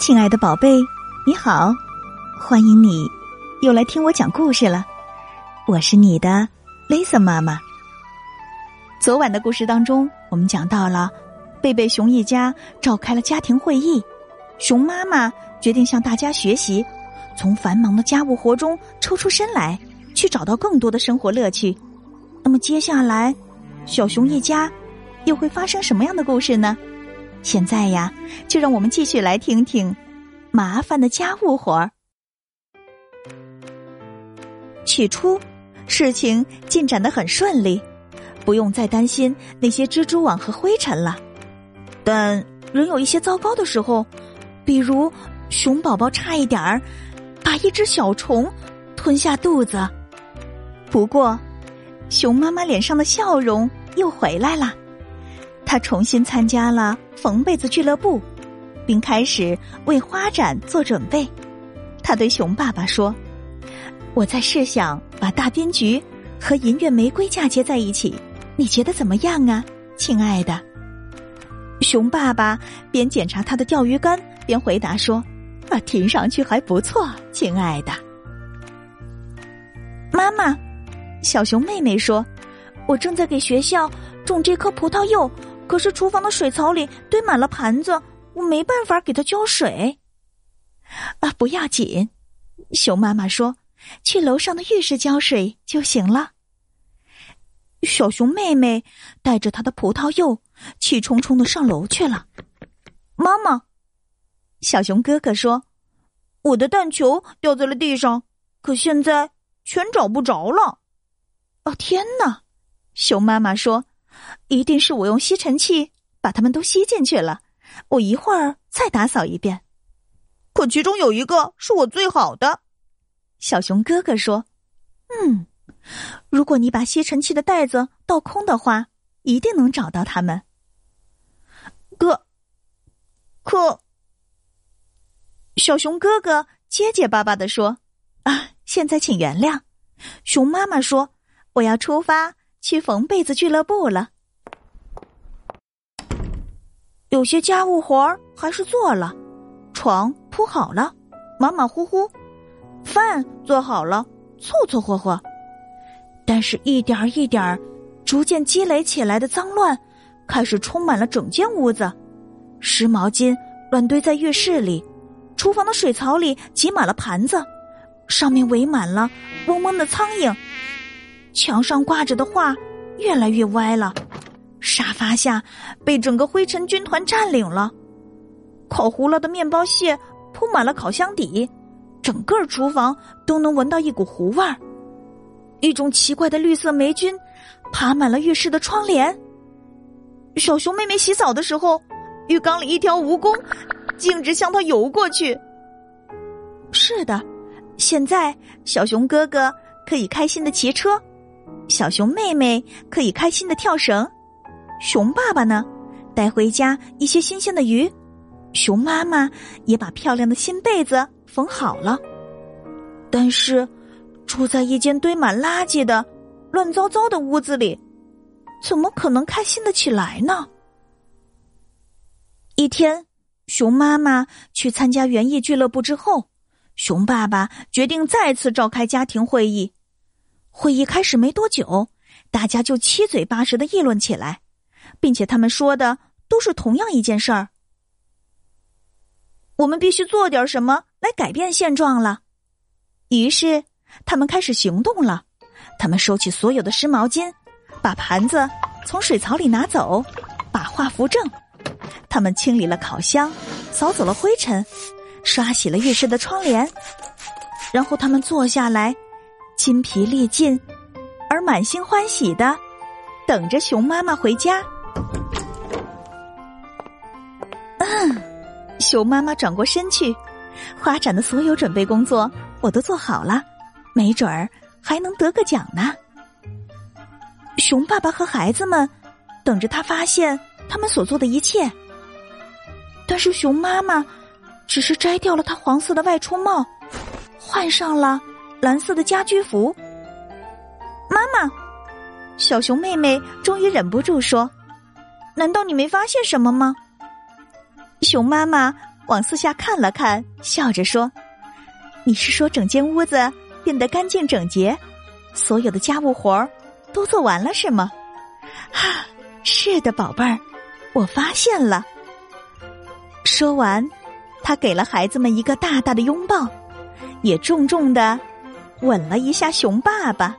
亲爱的宝贝，你好，欢迎你又来听我讲故事了。我是你的 Lisa 妈妈。昨晚的故事当中，我们讲到了贝贝熊一家召开了家庭会议，熊妈妈决定向大家学习，从繁忙的家务活中抽出身来，去找到更多的生活乐趣。那么接下来，小熊一家又会发生什么样的故事呢？现在呀，就让我们继续来听听麻烦的家务活儿。起初，事情进展的很顺利，不用再担心那些蜘蛛网和灰尘了。但仍有一些糟糕的时候，比如熊宝宝差一点儿把一只小虫吞下肚子。不过，熊妈妈脸上的笑容又回来了。他重新参加了缝被子俱乐部，并开始为花展做准备。他对熊爸爸说：“我在试想把大滨菊和银月玫瑰嫁接在一起，你觉得怎么样啊，亲爱的？”熊爸爸边检查他的钓鱼竿，边回答说：“啊，听上去还不错，亲爱的。”妈妈，小熊妹妹说：“我正在给学校种这棵葡萄柚。”可是厨房的水槽里堆满了盘子，我没办法给它浇水。啊，不要紧，熊妈妈说：“去楼上的浴室浇水就行了。”小熊妹妹带着她的葡萄柚，气冲冲的上楼去了。妈妈，小熊哥哥说：“我的蛋球掉在了地上，可现在全找不着了。”哦，天哪！熊妈妈说。一定是我用吸尘器把它们都吸进去了。我一会儿再打扫一遍。可其中有一个是我最好的，小熊哥哥说：“嗯，如果你把吸尘器的袋子倒空的话，一定能找到它们。”可可，小熊哥哥结结巴巴的说：“啊，现在请原谅。”熊妈妈说：“我要出发。”去缝被子俱乐部了，有些家务活儿还是做了，床铺好了，马马虎虎；饭做好了，凑凑合合。但是，一点一点儿逐渐积累起来的脏乱，开始充满了整间屋子。湿毛巾乱堆在浴室里，厨房的水槽里挤满了盘子，上面围满了嗡嗡的苍蝇。墙上挂着的画越来越歪了，沙发下被整个灰尘军团占领了，烤糊了的面包屑铺满了烤箱底，整个厨房都能闻到一股糊味儿。一种奇怪的绿色霉菌爬满了浴室的窗帘。小熊妹妹洗澡的时候，浴缸里一条蜈蚣径直向她游过去。是的，现在小熊哥哥可以开心的骑车。小熊妹妹可以开心的跳绳，熊爸爸呢，带回家一些新鲜的鱼，熊妈妈也把漂亮的新被子缝好了。但是，住在一间堆满垃圾的乱糟糟的屋子里，怎么可能开心的起来呢？一天，熊妈妈去参加园艺俱乐部之后，熊爸爸决定再次召开家庭会议。会议开始没多久，大家就七嘴八舌的议论起来，并且他们说的都是同样一件事儿：我们必须做点什么来改变现状了。于是，他们开始行动了。他们收起所有的湿毛巾，把盘子从水槽里拿走，把画扶正。他们清理了烤箱，扫走了灰尘，刷洗了浴室的窗帘。然后，他们坐下来。筋疲力尽，而满心欢喜的等着熊妈妈回家。熊妈妈转过身去，花展的所有准备工作我都做好了，没准儿还能得个奖呢。熊爸爸和孩子们等着他发现他们所做的一切，但是熊妈妈只是摘掉了他黄色的外出帽，换上了。蓝色的家居服，妈妈，小熊妹妹终于忍不住说：“难道你没发现什么吗？”熊妈妈往四下看了看，笑着说：“你是说整间屋子变得干净整洁，所有的家务活儿都做完了是吗？”“哈，是的，宝贝儿，我发现了。”说完，他给了孩子们一个大大的拥抱，也重重的吻了一下熊爸爸。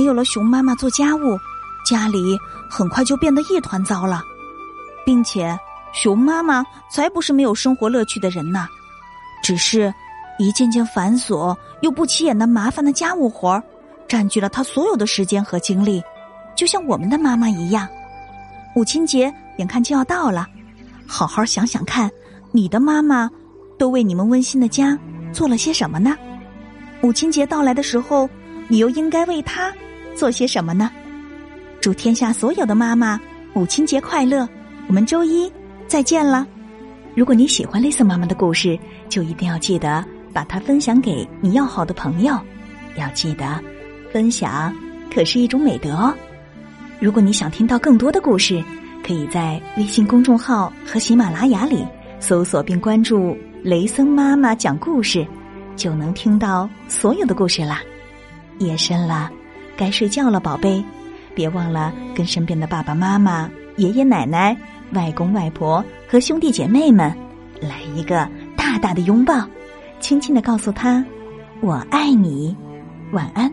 没有了熊妈妈做家务，家里很快就变得一团糟了，并且熊妈妈才不是没有生活乐趣的人呢，只是一件件繁琐又不起眼的麻烦的家务活儿，占据了她所有的时间和精力，就像我们的妈妈一样。母亲节眼看就要到了，好好想想看，你的妈妈都为你们温馨的家做了些什么呢？母亲节到来的时候。你又应该为他做些什么呢？祝天下所有的妈妈母亲节快乐！我们周一再见了。如果你喜欢雷森妈妈的故事，就一定要记得把它分享给你要好的朋友。要记得，分享可是一种美德哦。如果你想听到更多的故事，可以在微信公众号和喜马拉雅里搜索并关注“雷森妈妈讲故事”，就能听到所有的故事啦。夜深了，该睡觉了，宝贝，别忘了跟身边的爸爸妈妈、爷爷奶奶、外公外婆和兄弟姐妹们来一个大大的拥抱，轻轻的告诉他：“我爱你，晚安。”